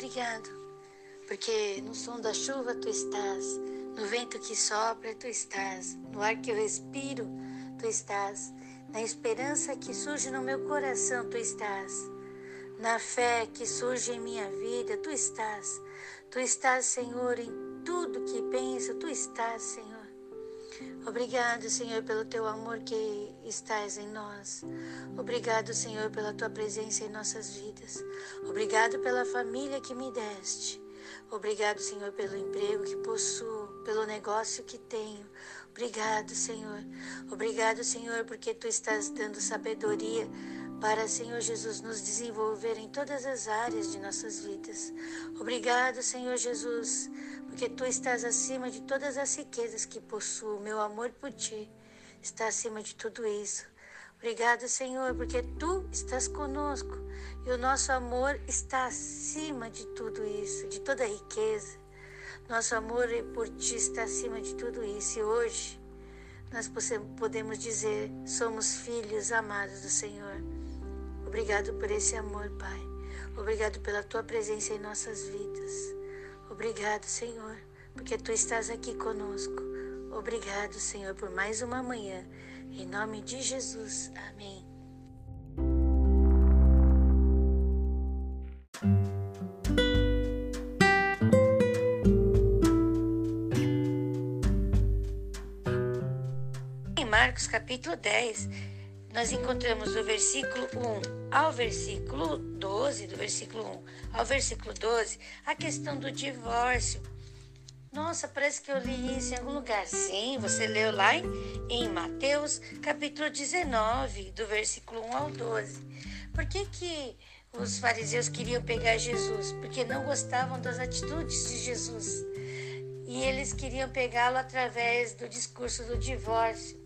obrigado, porque no som da chuva tu estás, no vento que sopra tu estás, no ar que eu respiro tu estás, na esperança que surge no meu coração tu estás, na fé que surge em minha vida tu estás, tu estás, Senhor, em tudo que penso, tu estás, Senhor. Obrigado, Senhor, pelo teu amor que estás em nós. Obrigado, Senhor, pela tua presença em nossas vidas. Obrigado pela família que me deste. Obrigado, Senhor, pelo emprego que possuo, pelo negócio que tenho. Obrigado, Senhor. Obrigado, Senhor, porque tu estás dando sabedoria para, Senhor Jesus, nos desenvolver em todas as áreas de nossas vidas. Obrigado, Senhor Jesus, porque tu estás acima de todas as riquezas que possuo. Meu amor por ti está acima de tudo isso. Obrigado, Senhor, porque tu estás conosco e o nosso amor está acima de tudo isso, de toda riqueza. Nosso amor por ti está acima de tudo isso. E hoje nós podemos dizer: somos filhos amados do Senhor. Obrigado por esse amor, Pai. Obrigado pela tua presença em nossas vidas. Obrigado, Senhor, porque tu estás aqui conosco. Obrigado, Senhor, por mais uma manhã. Em nome de Jesus. Amém. Em Marcos capítulo 10, nós encontramos do versículo 1 ao versículo 12, do versículo 1 ao versículo 12, a questão do divórcio. Nossa, parece que eu li isso em algum lugar. Sim, você leu lá em, em Mateus, capítulo 19, do versículo 1 ao 12. Por que, que os fariseus queriam pegar Jesus? Porque não gostavam das atitudes de Jesus. E eles queriam pegá-lo através do discurso do divórcio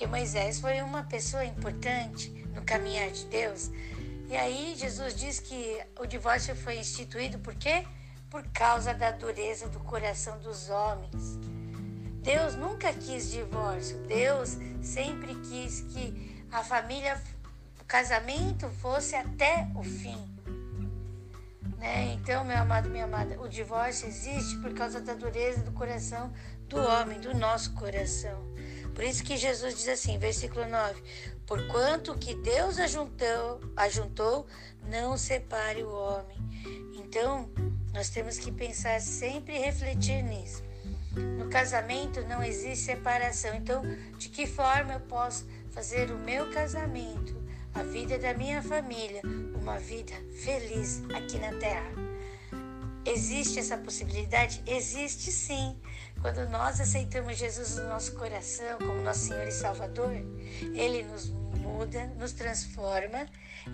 porque Moisés foi uma pessoa importante no caminhar de Deus. E aí Jesus diz que o divórcio foi instituído por quê? Por causa da dureza do coração dos homens. Deus nunca quis divórcio. Deus sempre quis que a família, o casamento fosse até o fim. Né? Então, meu amado, minha amada, o divórcio existe por causa da dureza do coração do homem, do nosso coração. Por isso que Jesus diz assim, versículo 9: Porquanto que Deus ajuntou, ajuntou, não separe o homem. Então, nós temos que pensar sempre e refletir nisso. No casamento não existe separação. Então, de que forma eu posso fazer o meu casamento, a vida da minha família, uma vida feliz aqui na terra? Existe essa possibilidade? Existe sim. Quando nós aceitamos Jesus no nosso coração como nosso Senhor e Salvador, Ele nos muda, nos transforma.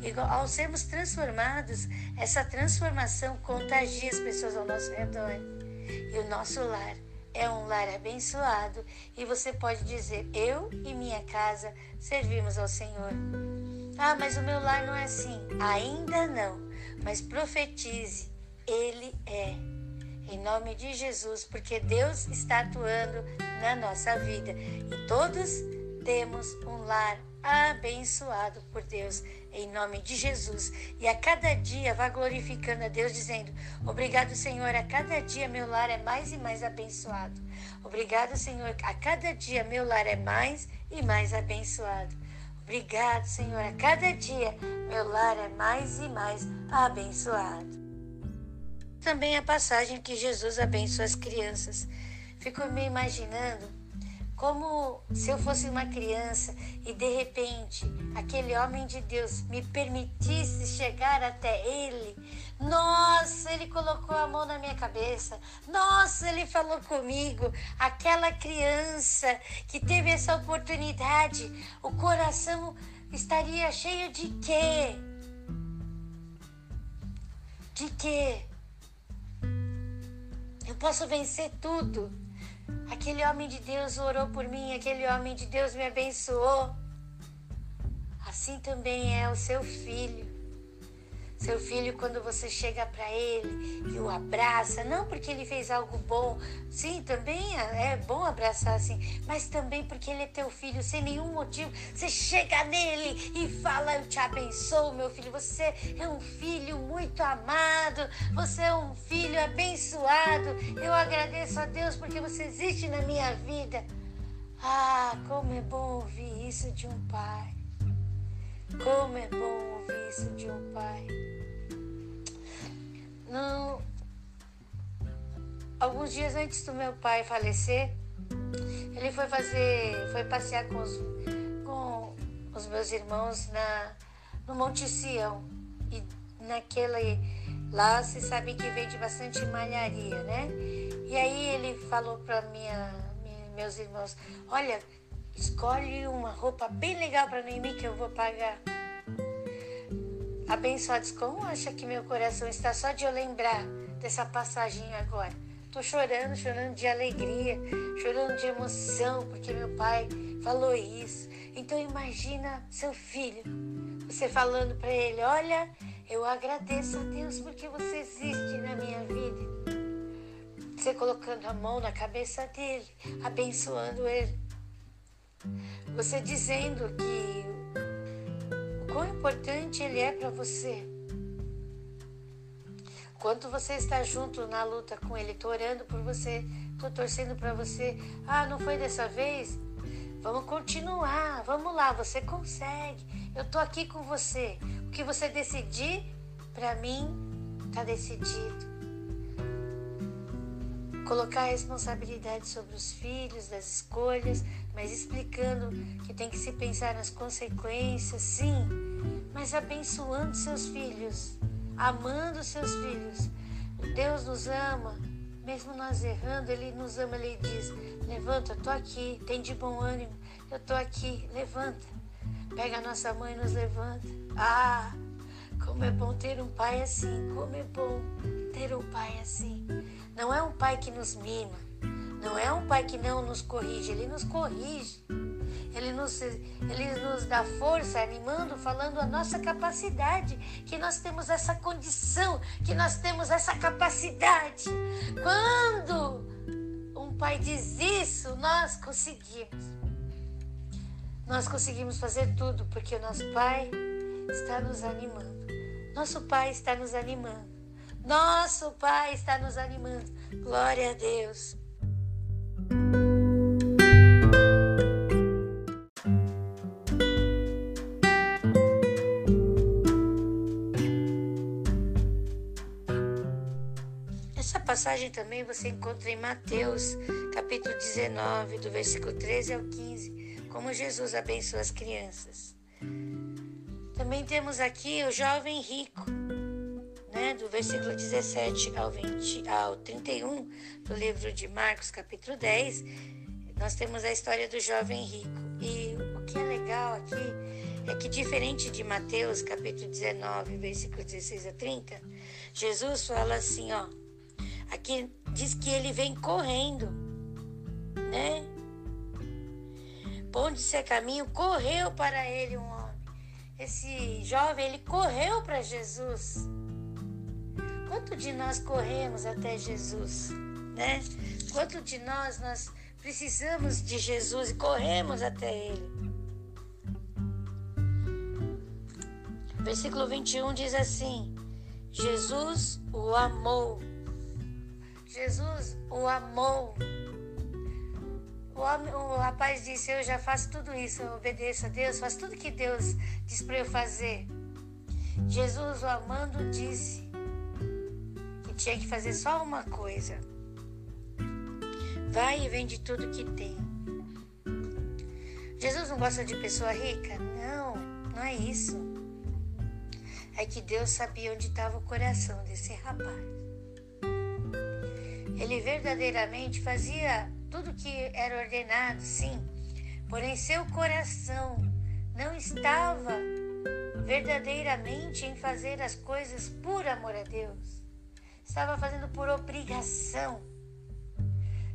E ao sermos transformados, essa transformação contagia as pessoas ao nosso redor. E o nosso lar é um lar abençoado. E você pode dizer: Eu e minha casa servimos ao Senhor. Ah, mas o meu lar não é assim. Ainda não. Mas profetize: Ele é em nome de Jesus, porque Deus está atuando na nossa vida e todos temos um lar abençoado por Deus, em nome de Jesus. E a cada dia vá glorificando a Deus, dizendo: Obrigado, Senhor, a cada dia meu lar é mais e mais abençoado. Obrigado, Senhor, a cada dia meu lar é mais e mais abençoado. Obrigado, Senhor, a cada dia meu lar é mais e mais abençoado também a passagem que Jesus abençoa as crianças. Fico me imaginando como se eu fosse uma criança e de repente aquele homem de Deus me permitisse chegar até ele. Nossa, ele colocou a mão na minha cabeça. Nossa, ele falou comigo. Aquela criança que teve essa oportunidade, o coração estaria cheio de quê? De quê? Eu posso vencer tudo. Aquele homem de Deus orou por mim, aquele homem de Deus me abençoou. Assim também é o seu filho. Seu filho, quando você chega para ele e o abraça, não porque ele fez algo bom, sim, também é, é bom abraçar assim, mas também porque ele é teu filho, sem nenhum motivo. Você chega nele e fala: Eu te abençoo, meu filho. Você é um filho muito amado, você é um filho abençoado. Eu agradeço a Deus porque você existe na minha vida. Ah, como é bom ouvir isso de um pai. Como é bom ouvir isso de um pai. Não. Alguns dias antes do meu pai falecer, ele foi fazer, foi passear com os, com os meus irmãos na, no Monte Sião. E naquele lá se sabe que vende bastante malharia, né? E aí ele falou para minha, meus irmãos, olha, escolhe uma roupa bem legal para mim que eu vou pagar. Abençoados, como acha que meu coração está só de eu lembrar dessa passagem agora? Tô chorando, chorando de alegria, chorando de emoção, porque meu pai falou isso. Então imagina seu filho, você falando para ele, olha, eu agradeço a Deus porque você existe na minha vida. Você colocando a mão na cabeça dele, abençoando ele. Você dizendo que quão importante ele é para você. Quanto você está junto na luta com ele, tô orando por você, tô torcendo para você. Ah, não foi dessa vez? Vamos continuar, vamos lá, você consegue. Eu tô aqui com você. O que você decidir, para mim, tá decidido colocar a responsabilidade sobre os filhos das escolhas, mas explicando que tem que se pensar nas consequências, sim, mas abençoando seus filhos, amando seus filhos. Deus nos ama, mesmo nós errando, Ele nos ama, Ele diz: Levanta, eu tô aqui, tem de bom ânimo, eu tô aqui, levanta. Pega a nossa mãe e nos levanta. Ah, como é bom ter um pai assim, como é bom ter um pai assim. Não é um pai que nos mima, não é um pai que não nos corrige, ele nos corrige. Ele nos, ele nos dá força, animando, falando a nossa capacidade, que nós temos essa condição, que nós temos essa capacidade. Quando um pai diz isso, nós conseguimos. Nós conseguimos fazer tudo porque o nosso pai está nos animando. Nosso pai está nos animando. Nosso Pai está nos animando. Glória a Deus. Essa passagem também você encontra em Mateus, capítulo 19, do versículo 13 ao 15, como Jesus abençoa as crianças. Também temos aqui o jovem rico né, do versículo 17 ao, 20, ao 31 do livro de Marcos, capítulo 10, nós temos a história do jovem rico. E o que é legal aqui é que, diferente de Mateus, capítulo 19, versículo 16 a 30, Jesus fala assim: ó, aqui diz que ele vem correndo, né? Ponte se caminho, correu para ele um homem. Esse jovem, ele correu para Jesus. Quanto de nós corremos até Jesus, né? Quanto de nós nós precisamos de Jesus e corremos até Ele? Versículo 21 diz assim: Jesus o amou. Jesus o amou. O, homem, o rapaz disse: Eu já faço tudo isso, eu obedeço a Deus, faço tudo que Deus diz para eu fazer. Jesus, o amando, disse: tinha que fazer só uma coisa. Vai e vende tudo que tem. Jesus não gosta de pessoa rica? Não, não é isso. É que Deus sabia onde estava o coração desse rapaz. Ele verdadeiramente fazia tudo que era ordenado, sim, porém seu coração não estava verdadeiramente em fazer as coisas por amor a Deus estava fazendo por obrigação.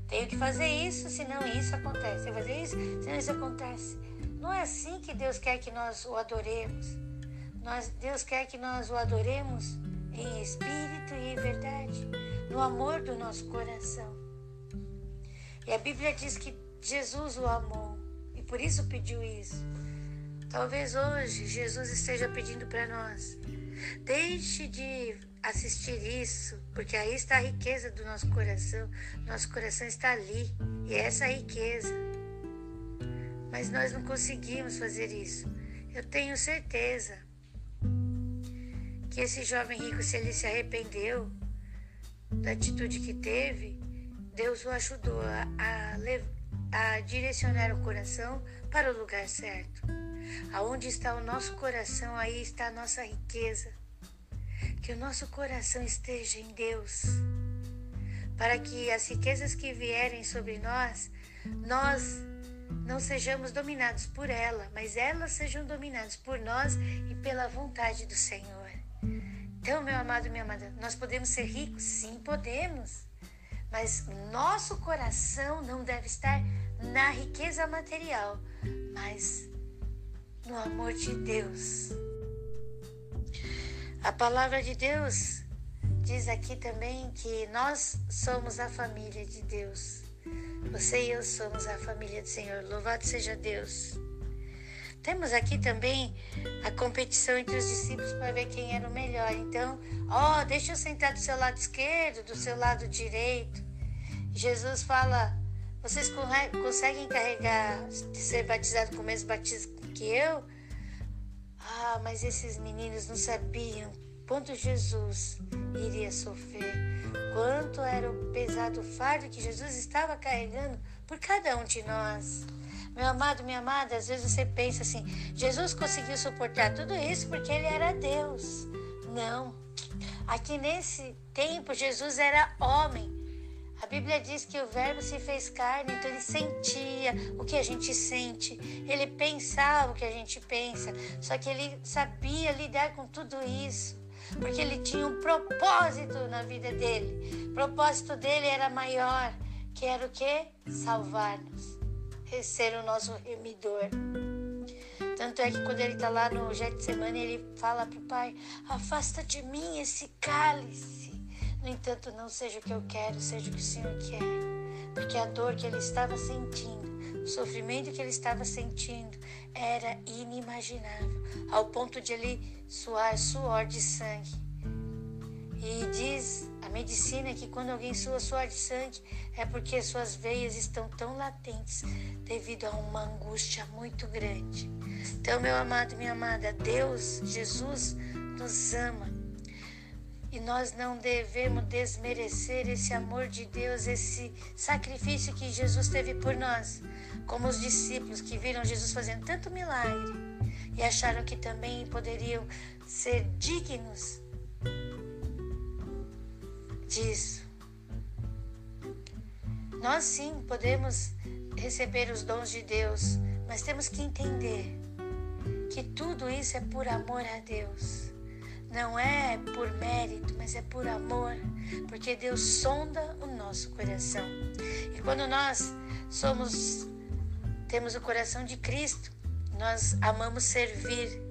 Tenho que fazer isso, senão isso acontece. Tenho que fazer isso, senão isso acontece. Não é assim que Deus quer que nós o adoremos. Nós, Deus quer que nós o adoremos em espírito e em verdade, no amor do nosso coração. E a Bíblia diz que Jesus o amou e por isso pediu isso. Talvez hoje Jesus esteja pedindo para nós: deixe de assistir isso, porque aí está a riqueza do nosso coração. Nosso coração está ali e é essa a riqueza. Mas nós não conseguimos fazer isso. Eu tenho certeza que esse jovem rico, se ele se arrependeu da atitude que teve, Deus o ajudou a, a, a direcionar o coração para o lugar certo. Aonde está o nosso coração, aí está a nossa riqueza. Que o nosso coração esteja em Deus, para que as riquezas que vierem sobre nós, nós não sejamos dominados por ela, mas elas sejam dominadas por nós e pela vontade do Senhor. Então, meu amado, minha amada, nós podemos ser ricos? Sim, podemos. Mas nosso coração não deve estar na riqueza material, mas no amor de Deus. A palavra de Deus diz aqui também que nós somos a família de Deus. Você e eu somos a família do Senhor. Louvado seja Deus. Temos aqui também a competição entre os discípulos para ver quem era o melhor. Então, ó, oh, deixa eu sentar do seu lado esquerdo, do seu lado direito. Jesus fala: vocês conseguem carregar, ser batizado com o mesmo batismo que eu? Ah, mas esses meninos não sabiam quanto Jesus iria sofrer, quanto era o pesado fardo que Jesus estava carregando por cada um de nós. Meu amado, minha amada, às vezes você pensa assim: Jesus conseguiu suportar tudo isso porque ele era Deus. Não. Aqui nesse tempo, Jesus era homem. A Bíblia diz que o Verbo se fez carne, então ele sentia o que a gente sente, ele pensava o que a gente pensa, só que ele sabia lidar com tudo isso, porque ele tinha um propósito na vida dele. O propósito dele era maior, que era o que? Salvar-nos, ser o nosso remidor. Tanto é que quando ele está lá no Getsemane, ele fala para o pai: Afasta de mim esse cálice. No entanto, não seja o que eu quero, seja o que o Senhor quer. Porque a dor que ele estava sentindo, o sofrimento que ele estava sentindo, era inimaginável, ao ponto de ele suar suor de sangue. E diz a medicina que quando alguém sua suor de sangue é porque suas veias estão tão latentes devido a uma angústia muito grande. Então, meu amado, minha amada, Deus, Jesus nos ama e nós não devemos desmerecer esse amor de Deus, esse sacrifício que Jesus teve por nós, como os discípulos que viram Jesus fazendo tanto milagre e acharam que também poderiam ser dignos disso. Nós sim podemos receber os dons de Deus, mas temos que entender que tudo isso é por amor a Deus. Não é por mérito, mas é por amor, porque Deus sonda o nosso coração. E quando nós somos temos o coração de Cristo, nós amamos servir.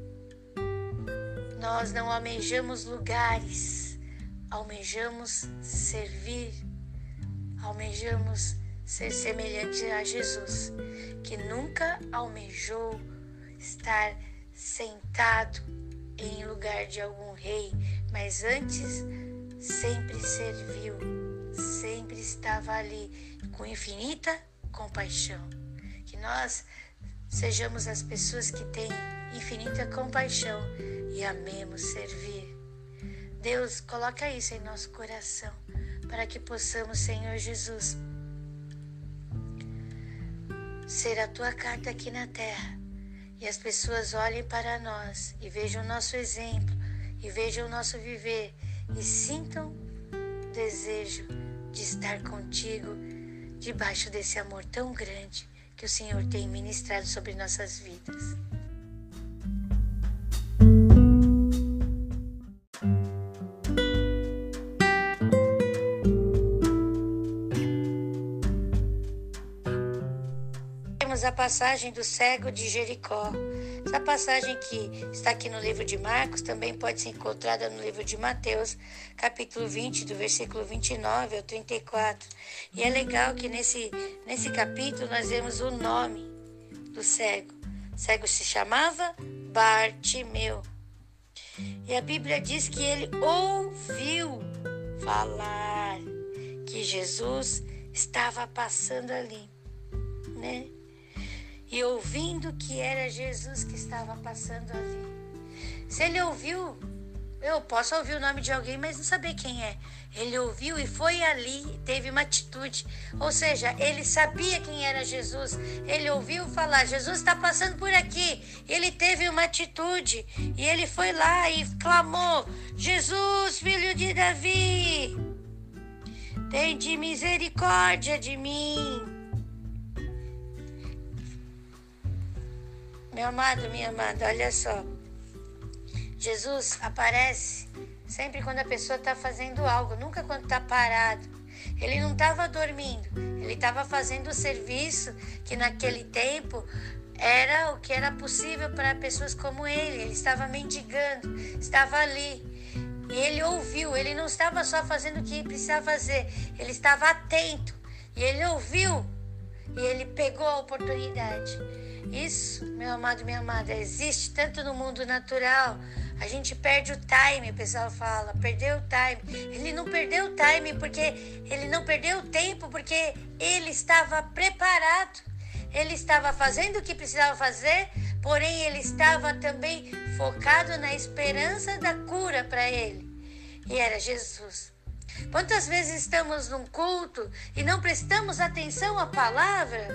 Nós não almejamos lugares, almejamos servir. Almejamos ser semelhante a Jesus, que nunca almejou estar sentado em lugar de algum rei, mas antes sempre serviu, sempre estava ali com infinita compaixão. Que nós sejamos as pessoas que têm infinita compaixão e amemos servir. Deus, coloca isso em nosso coração para que possamos, Senhor Jesus, ser a tua carta aqui na terra e as pessoas olhem para nós e vejam o nosso exemplo e vejam o nosso viver e sintam desejo de estar contigo debaixo desse amor tão grande que o Senhor tem ministrado sobre nossas vidas. A passagem do cego de Jericó. Essa passagem que está aqui no livro de Marcos também pode ser encontrada no livro de Mateus, capítulo 20, do versículo 29 ao 34. E é legal que nesse, nesse capítulo nós vemos o nome do cego. O cego se chamava Bartimeu. E a Bíblia diz que ele ouviu falar que Jesus estava passando ali, né? E ouvindo que era Jesus que estava passando ali. Se ele ouviu, eu posso ouvir o nome de alguém, mas não saber quem é. Ele ouviu e foi ali, teve uma atitude. Ou seja, ele sabia quem era Jesus. Ele ouviu falar: Jesus está passando por aqui. Ele teve uma atitude e ele foi lá e clamou: Jesus, filho de Davi, tem de misericórdia de mim. Meu amado, minha amada, olha só. Jesus aparece sempre quando a pessoa está fazendo algo, nunca quando está parado. Ele não estava dormindo, ele estava fazendo o serviço que naquele tempo era o que era possível para pessoas como ele. Ele estava mendigando, estava ali. E ele ouviu, ele não estava só fazendo o que precisava fazer, ele estava atento. E ele ouviu e ele pegou a oportunidade. Isso, meu amado, minha amada, existe tanto no mundo natural a gente perde o time, o pessoal fala, perdeu o time. Ele não perdeu o time porque ele não perdeu o tempo porque ele estava preparado. Ele estava fazendo o que precisava fazer, porém ele estava também focado na esperança da cura para ele. E era Jesus. Quantas vezes estamos num culto e não prestamos atenção à palavra?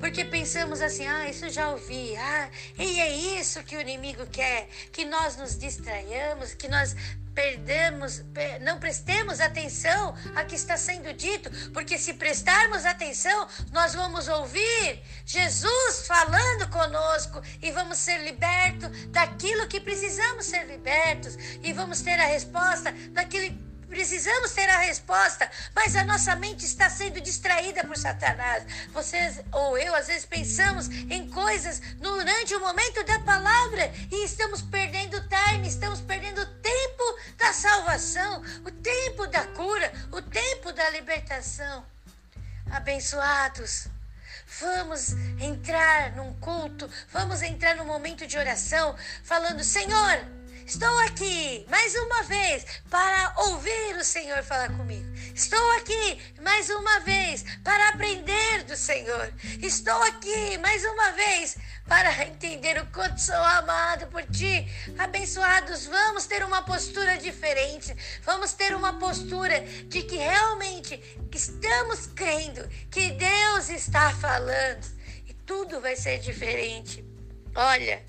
Porque pensamos assim, ah, isso já ouvi, ah, e é isso que o inimigo quer, que nós nos distraiamos, que nós perdemos, não prestemos atenção a que está sendo dito, porque se prestarmos atenção, nós vamos ouvir Jesus falando conosco e vamos ser libertos daquilo que precisamos ser libertos e vamos ter a resposta daquilo Precisamos ter a resposta, mas a nossa mente está sendo distraída por Satanás. Vocês ou eu, às vezes, pensamos em coisas durante o momento da palavra e estamos perdendo time, estamos perdendo tempo da salvação, o tempo da cura, o tempo da libertação. Abençoados. Vamos entrar num culto, vamos entrar num momento de oração, falando: Senhor, Estou aqui mais uma vez para ouvir o Senhor falar comigo. Estou aqui mais uma vez para aprender do Senhor. Estou aqui mais uma vez para entender o quanto sou amado por ti. Abençoados, vamos ter uma postura diferente. Vamos ter uma postura de que realmente estamos crendo que Deus está falando e tudo vai ser diferente. Olha,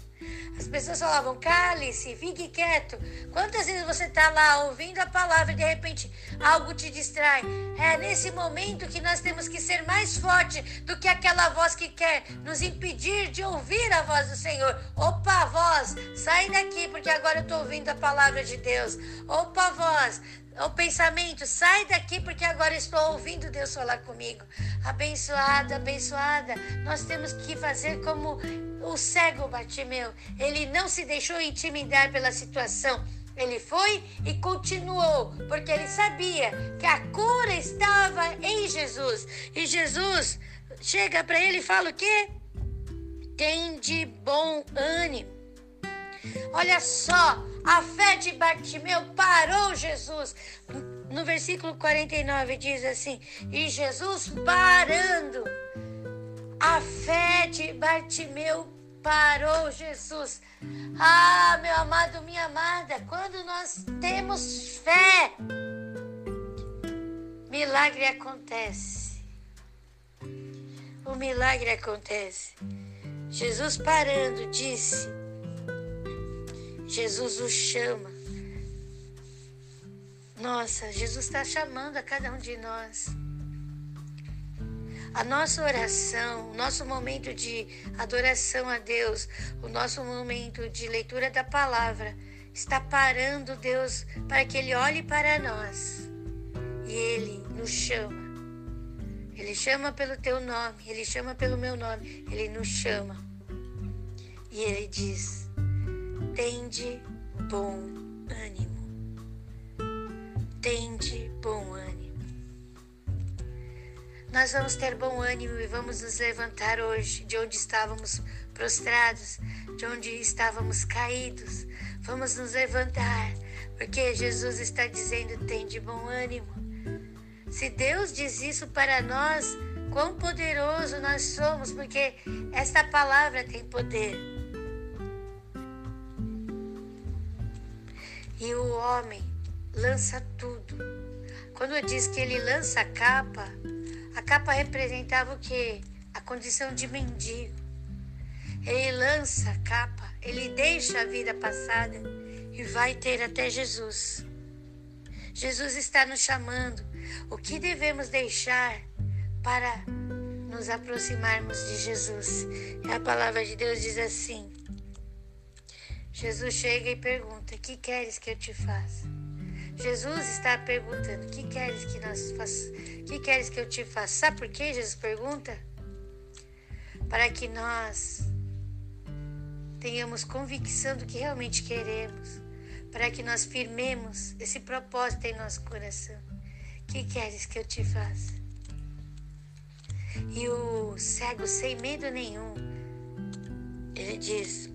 as pessoas falavam, cale-se, fique quieto. Quantas vezes você está lá ouvindo a palavra e de repente algo te distrai? É nesse momento que nós temos que ser mais forte do que aquela voz que quer nos impedir de ouvir a voz do Senhor. Opa, voz, sai daqui porque agora eu estou ouvindo a palavra de Deus. Opa, voz, o pensamento, sai daqui porque agora estou ouvindo Deus falar comigo. Abençoada, abençoada. Nós temos que fazer como o cego Bartimeu. Ele não se deixou intimidar pela situação. Ele foi e continuou, porque ele sabia que a cura estava em Jesus. E Jesus chega para ele e fala o quê? Tem de bom ânimo. Olha só, a fé de Bartimeu parou Jesus. No versículo 49 diz assim: E Jesus parando, a fé de Bartimeu parou Jesus. Ah, meu amado, minha amada, quando nós temos fé, milagre acontece. O milagre acontece. Jesus parando disse: Jesus o chama. Nossa, Jesus está chamando a cada um de nós. A nossa oração, o nosso momento de adoração a Deus, o nosso momento de leitura da palavra, está parando Deus para que Ele olhe para nós e Ele nos chama. Ele chama pelo teu nome, Ele chama pelo meu nome, Ele nos chama. E ele diz: Tende bom ânimo. Tende bom ânimo. Nós vamos ter bom ânimo e vamos nos levantar hoje de onde estávamos prostrados, de onde estávamos caídos. Vamos nos levantar, porque Jesus está dizendo: tem de bom ânimo. Se Deus diz isso para nós, quão poderoso nós somos, porque esta palavra tem poder. E o homem lança tudo. Quando diz que ele lança a capa, a capa representava o que? A condição de mendigo. Ele lança a capa, ele deixa a vida passada e vai ter até Jesus. Jesus está nos chamando. O que devemos deixar para nos aproximarmos de Jesus? A palavra de Deus diz assim: Jesus chega e pergunta: Que queres que eu te faça? Jesus está perguntando: Que queres que nós faça? Que queres que eu te faça? Sabe por que Jesus pergunta? Para que nós tenhamos convicção do que realmente queremos, para que nós firmemos esse propósito em nosso coração. Que queres que eu te faça? E o cego, sem medo nenhum, ele diz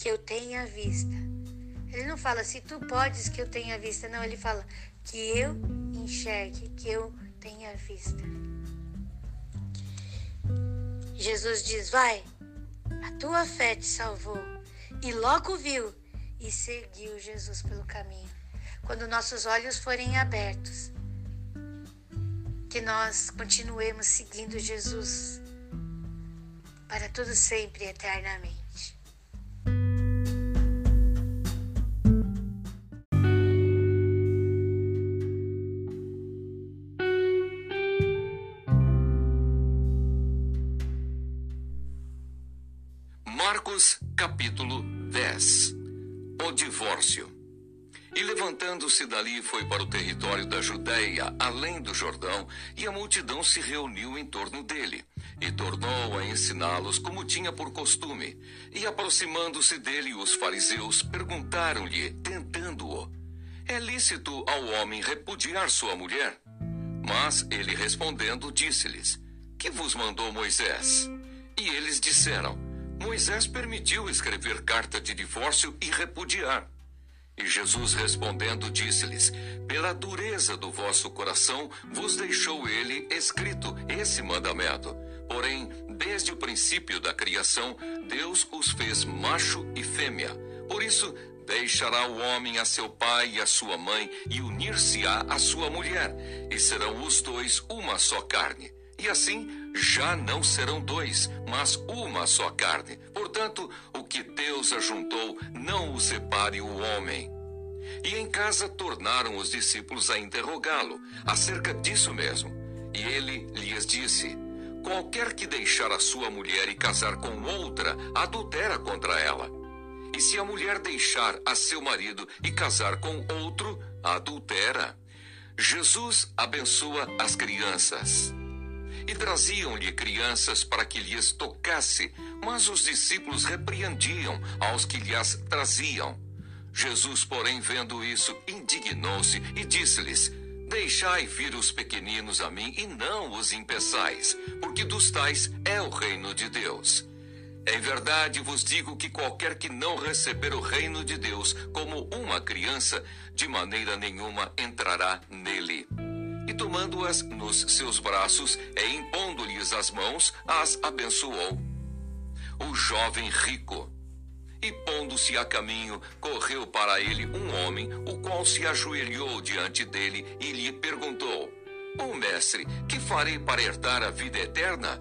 que eu tenha vista ele não fala se tu podes que eu tenha vista, não, ele fala que eu enxergue, que eu tenha vista. Jesus diz: Vai, a tua fé te salvou. E logo viu e seguiu Jesus pelo caminho. Quando nossos olhos forem abertos, que nós continuemos seguindo Jesus para todo sempre e Capítulo 10 O divórcio. E levantando-se dali, foi para o território da Judéia, além do Jordão, e a multidão se reuniu em torno dele, e tornou a ensiná-los como tinha por costume. E aproximando-se dele, os fariseus perguntaram-lhe, tentando-o: É lícito ao homem repudiar sua mulher? Mas ele respondendo, disse-lhes: Que vos mandou Moisés? E eles disseram: Moisés permitiu escrever carta de divórcio e repudiar. E Jesus respondendo disse-lhes: Pela dureza do vosso coração vos deixou ele escrito esse mandamento. Porém, desde o princípio da criação, Deus os fez macho e fêmea. Por isso, deixará o homem a seu pai e a sua mãe e unir-se-á à sua mulher, e serão os dois uma só carne. E assim já não serão dois, mas uma só carne. Portanto, o que Deus ajuntou, não o separe o homem. E em casa tornaram os discípulos a interrogá-lo acerca disso mesmo. E ele lhes disse: Qualquer que deixar a sua mulher e casar com outra, adultera contra ela. E se a mulher deixar a seu marido e casar com outro, adultera. Jesus abençoa as crianças e traziam-lhe crianças para que lhes tocasse, mas os discípulos repreendiam aos que lhes traziam. Jesus, porém, vendo isso, indignou-se e disse-lhes: Deixai vir os pequeninos a mim e não os impeçais, porque dos tais é o reino de Deus. Em verdade vos digo que qualquer que não receber o reino de Deus como uma criança, de maneira nenhuma entrará nele e tomando-as nos seus braços e impondo-lhes as mãos, as abençoou. O jovem rico. E pondo-se a caminho, correu para ele um homem, o qual se ajoelhou diante dele e lhe perguntou: O mestre, que farei para herdar a vida eterna?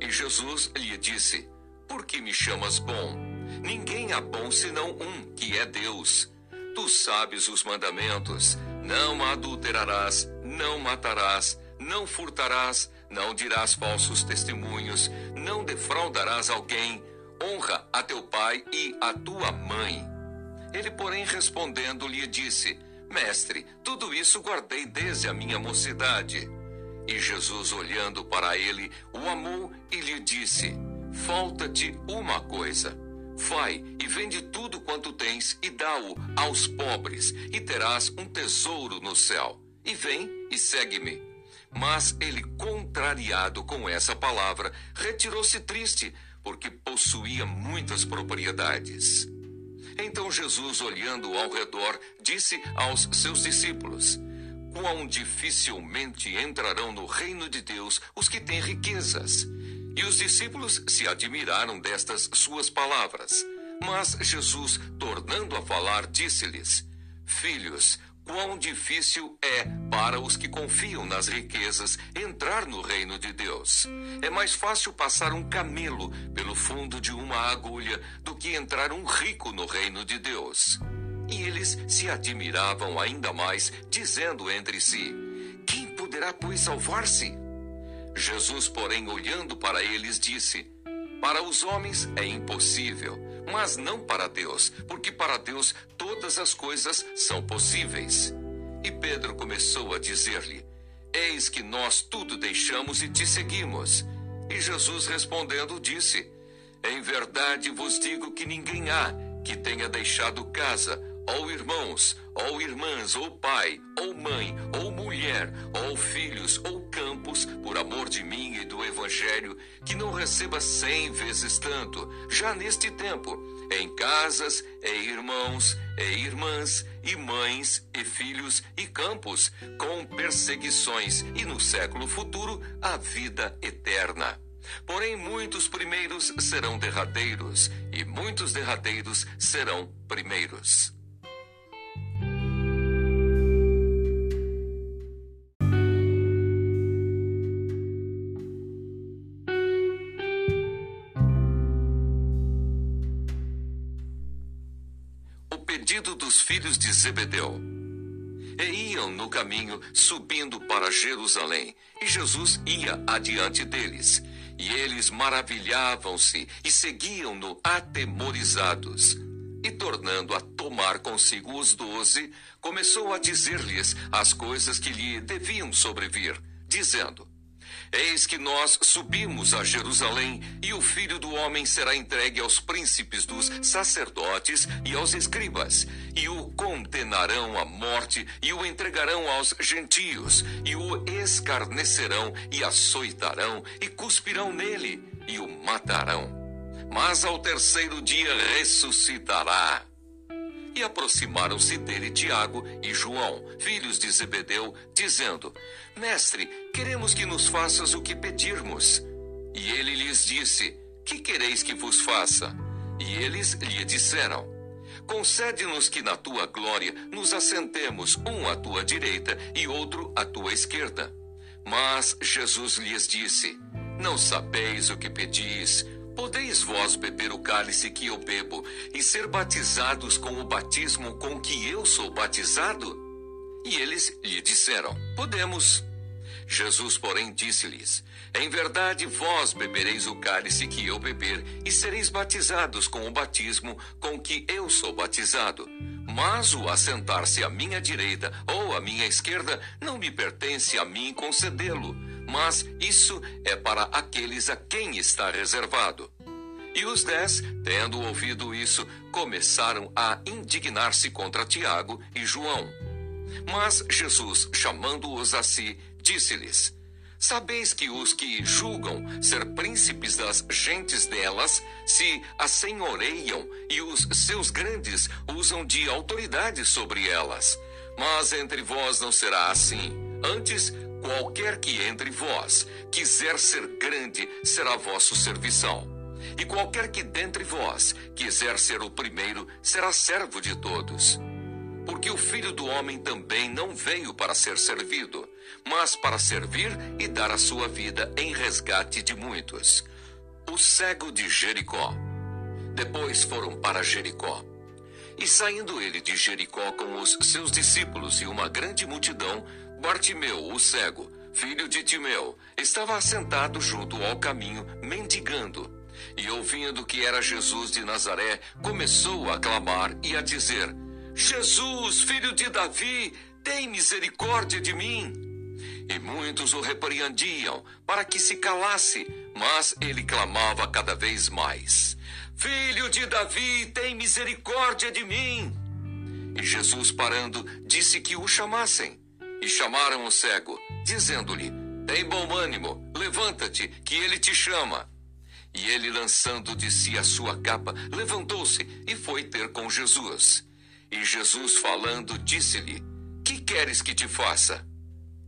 E Jesus lhe disse: Por que me chamas bom? Ninguém há bom senão um, que é Deus. Tu sabes os mandamentos: não adulterarás, não matarás, não furtarás, não dirás falsos testemunhos, não defraudarás alguém, honra a teu pai e a tua mãe. Ele, porém, respondendo, lhe disse: Mestre, tudo isso guardei desde a minha mocidade. E Jesus, olhando para ele, o amou e lhe disse: falta-te uma coisa. Vai e vende tudo quanto tens e dá-o aos pobres, e terás um tesouro no céu. E vem e segue-me. Mas ele, contrariado com essa palavra, retirou-se triste, porque possuía muitas propriedades. Então Jesus, olhando ao redor, disse aos seus discípulos: Quão dificilmente entrarão no reino de Deus os que têm riquezas. E os discípulos se admiraram destas suas palavras. Mas Jesus, tornando a falar, disse-lhes: Filhos, quão difícil é para os que confiam nas riquezas entrar no reino de Deus. É mais fácil passar um camelo pelo fundo de uma agulha do que entrar um rico no reino de Deus. E eles se admiravam ainda mais, dizendo entre si: Quem poderá, pois, salvar-se? Jesus, porém, olhando para eles, disse: Para os homens é impossível mas não para Deus, porque para Deus todas as coisas são possíveis. E Pedro começou a dizer-lhe: Eis que nós tudo deixamos e te seguimos. E Jesus respondendo disse: Em verdade vos digo que ninguém há que tenha deixado casa, ou irmãos, ou irmãs, ou pai, ou mãe, ou mulher, ou filhos, ou campos, por amor de mim e do Evangelho, que não receba cem vezes tanto, já neste tempo, em casas, e irmãos, e irmãs, e mães, e filhos, e campos, com perseguições, e no século futuro, a vida eterna. Porém, muitos primeiros serão derradeiros, e muitos derradeiros serão primeiros. Filhos de Zebedeu. E iam no caminho subindo para Jerusalém, e Jesus ia adiante deles. E eles maravilhavam-se e seguiam-no atemorizados. E tornando a tomar consigo os doze, começou a dizer-lhes as coisas que lhe deviam sobrevir, dizendo: Eis que nós subimos a Jerusalém, e o filho do homem será entregue aos príncipes dos sacerdotes e aos escribas, e o condenarão à morte, e o entregarão aos gentios, e o escarnecerão, e açoitarão, e cuspirão nele, e o matarão. Mas ao terceiro dia ressuscitará. E aproximaram-se dele Tiago e João, filhos de Zebedeu, dizendo: Mestre, queremos que nos faças o que pedirmos. E ele lhes disse: Que quereis que vos faça? E eles lhe disseram: Concede-nos que na tua glória nos assentemos, um à tua direita e outro à tua esquerda. Mas Jesus lhes disse: Não sabeis o que pedis. Podeis vós beber o cálice que eu bebo e ser batizados com o batismo com que eu sou batizado? E eles lhe disseram: Podemos. Jesus, porém, disse-lhes: Em verdade, vós bebereis o cálice que eu beber e sereis batizados com o batismo com que eu sou batizado. Mas o assentar-se à minha direita ou à minha esquerda não me pertence a mim concedê-lo mas isso é para aqueles a quem está reservado. E os dez, tendo ouvido isso, começaram a indignar-se contra Tiago e João. Mas Jesus, chamando-os a si, disse-lhes: Sabeis que os que julgam ser príncipes das gentes delas se assenhoreiam e os seus grandes usam de autoridade sobre elas. Mas entre vós não será assim. Antes, Qualquer que entre vós quiser ser grande, será vosso serviçal. E qualquer que dentre vós quiser ser o primeiro, será servo de todos. Porque o filho do homem também não veio para ser servido, mas para servir e dar a sua vida em resgate de muitos. O cego de Jericó. Depois foram para Jericó. E saindo ele de Jericó com os seus discípulos e uma grande multidão, Bartimeu, o cego, filho de Timeu, estava assentado junto ao caminho, mendigando. E ouvindo que era Jesus de Nazaré, começou a clamar e a dizer: Jesus, filho de Davi, tem misericórdia de mim. E muitos o repreendiam para que se calasse, mas ele clamava cada vez mais: Filho de Davi, tem misericórdia de mim. E Jesus, parando, disse que o chamassem. E chamaram o cego, dizendo-lhe: Tem bom ânimo, levanta-te, que ele te chama. E ele, lançando de si a sua capa, levantou-se e foi ter com Jesus. E Jesus, falando, disse-lhe: Que queres que te faça?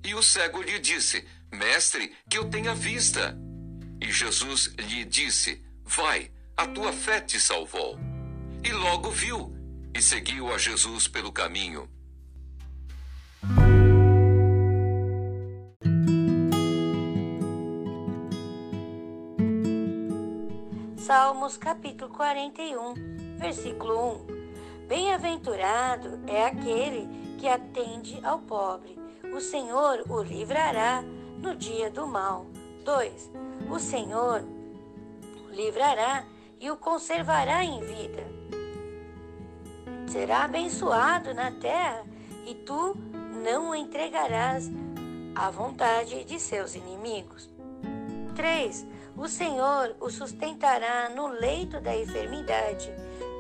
E o cego lhe disse: Mestre, que eu tenha vista. E Jesus lhe disse: Vai, a tua fé te salvou. E logo viu e seguiu a Jesus pelo caminho. Salmos capítulo 41, versículo 1. Bem-aventurado é aquele que atende ao pobre. O Senhor o livrará no dia do mal. 2. O Senhor o livrará e o conservará em vida. Será abençoado na terra e tu não o entregarás à vontade de seus inimigos. 3. O Senhor o sustentará no leito da enfermidade.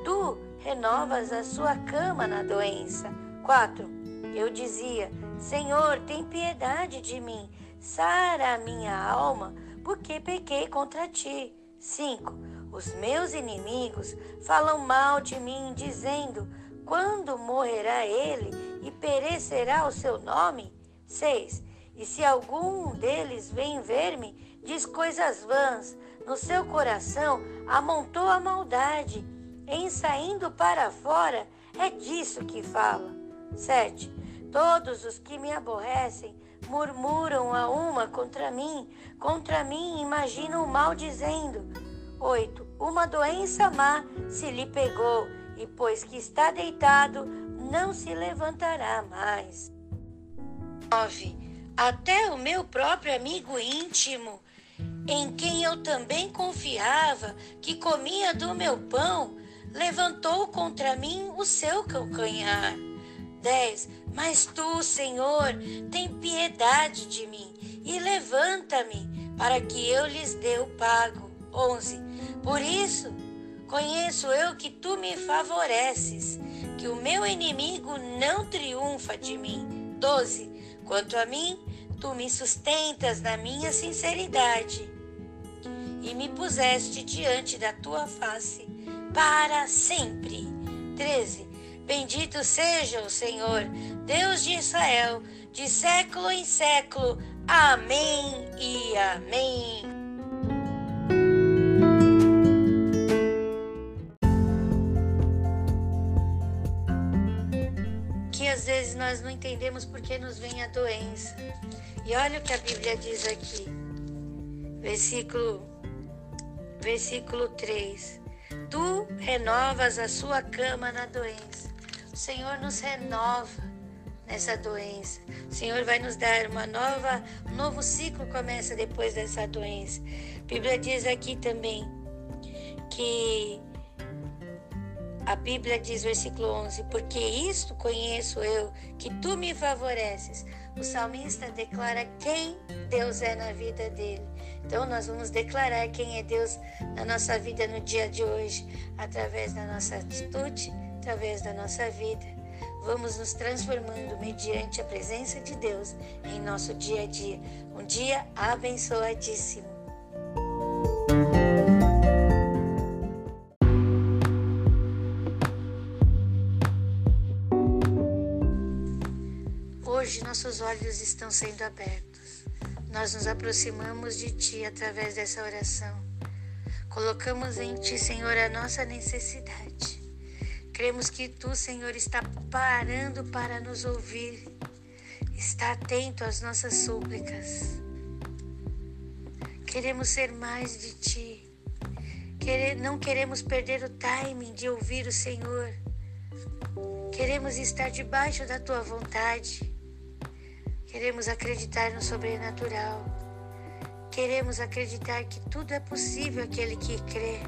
Tu renovas a sua cama na doença. 4. Eu dizia: Senhor, tem piedade de mim, sara a minha alma, porque pequei contra ti. 5. Os meus inimigos falam mal de mim, dizendo: Quando morrerá ele e perecerá o seu nome? 6. E se algum deles vem ver-me, diz coisas vãs, no seu coração amontou a maldade, em saindo para fora é disso que fala. 7. Todos os que me aborrecem murmuram a uma contra mim, contra mim imaginam o mal dizendo. 8. Uma doença má se lhe pegou, e pois que está deitado, não se levantará mais. 9. Até o meu próprio amigo íntimo em quem eu também confiava, que comia do meu pão, levantou contra mim o seu calcanhar. 10. Mas tu, Senhor, tem piedade de mim e levanta-me para que eu lhes dê o pago. 11. Por isso, conheço eu que tu me favoreces, que o meu inimigo não triunfa de mim. 12. Quanto a mim, tu me sustentas na minha sinceridade e me puseste diante da tua face para sempre. 13. Bendito seja o Senhor, Deus de Israel, de século em século. Amém e amém. Que às vezes nós não entendemos por que nos vem a doença. E olha o que a Bíblia diz aqui. Versículo Versículo 3: Tu renovas a sua cama na doença. O Senhor nos renova nessa doença. O Senhor vai nos dar uma nova, um novo ciclo começa depois dessa doença. A Bíblia diz aqui também que a Bíblia diz, versículo 11: Porque isto conheço eu, que tu me favoreces. O salmista declara quem Deus é na vida dele. Então, nós vamos declarar quem é Deus na nossa vida no dia de hoje, através da nossa atitude, através da nossa vida. Vamos nos transformando mediante a presença de Deus em nosso dia a dia. Um dia abençoadíssimo. Nossos olhos estão sendo abertos nós nos aproximamos de Ti através dessa oração. Colocamos em Ti, Senhor, a nossa necessidade. Cremos que Tu, Senhor, está parando para nos ouvir, está atento às nossas súplicas. Queremos ser mais de Ti. Não queremos perder o timing de ouvir o Senhor. Queremos estar debaixo da Tua vontade. Queremos acreditar no sobrenatural. Queremos acreditar que tudo é possível aquele que crê.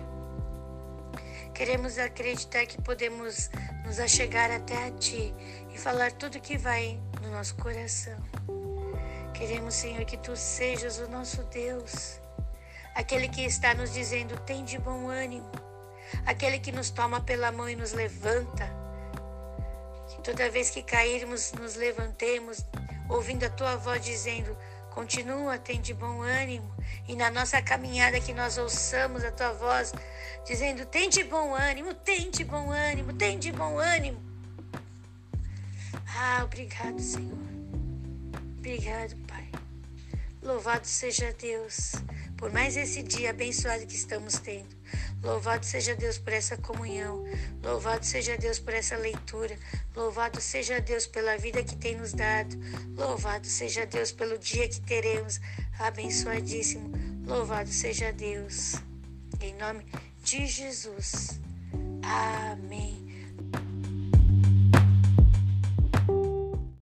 Queremos acreditar que podemos nos achegar até a Ti e falar tudo que vai no nosso coração. Queremos, Senhor, que tu sejas o nosso Deus, aquele que está nos dizendo: tem de bom ânimo, aquele que nos toma pela mão e nos levanta. Que toda vez que cairmos, nos levantemos, ouvindo a tua voz dizendo: Continua, tem de bom ânimo. E na nossa caminhada que nós ouçamos a tua voz dizendo: Tem de bom ânimo, tem de bom ânimo, tem de bom ânimo. Ah, obrigado, Senhor. Obrigado, Pai. Louvado seja Deus por mais esse dia abençoado que estamos tendo. Louvado seja Deus por essa comunhão. Louvado seja Deus por essa leitura. Louvado seja Deus pela vida que tem nos dado. Louvado seja Deus pelo dia que teremos. Abençoadíssimo. Louvado seja Deus. Em nome de Jesus. Amém.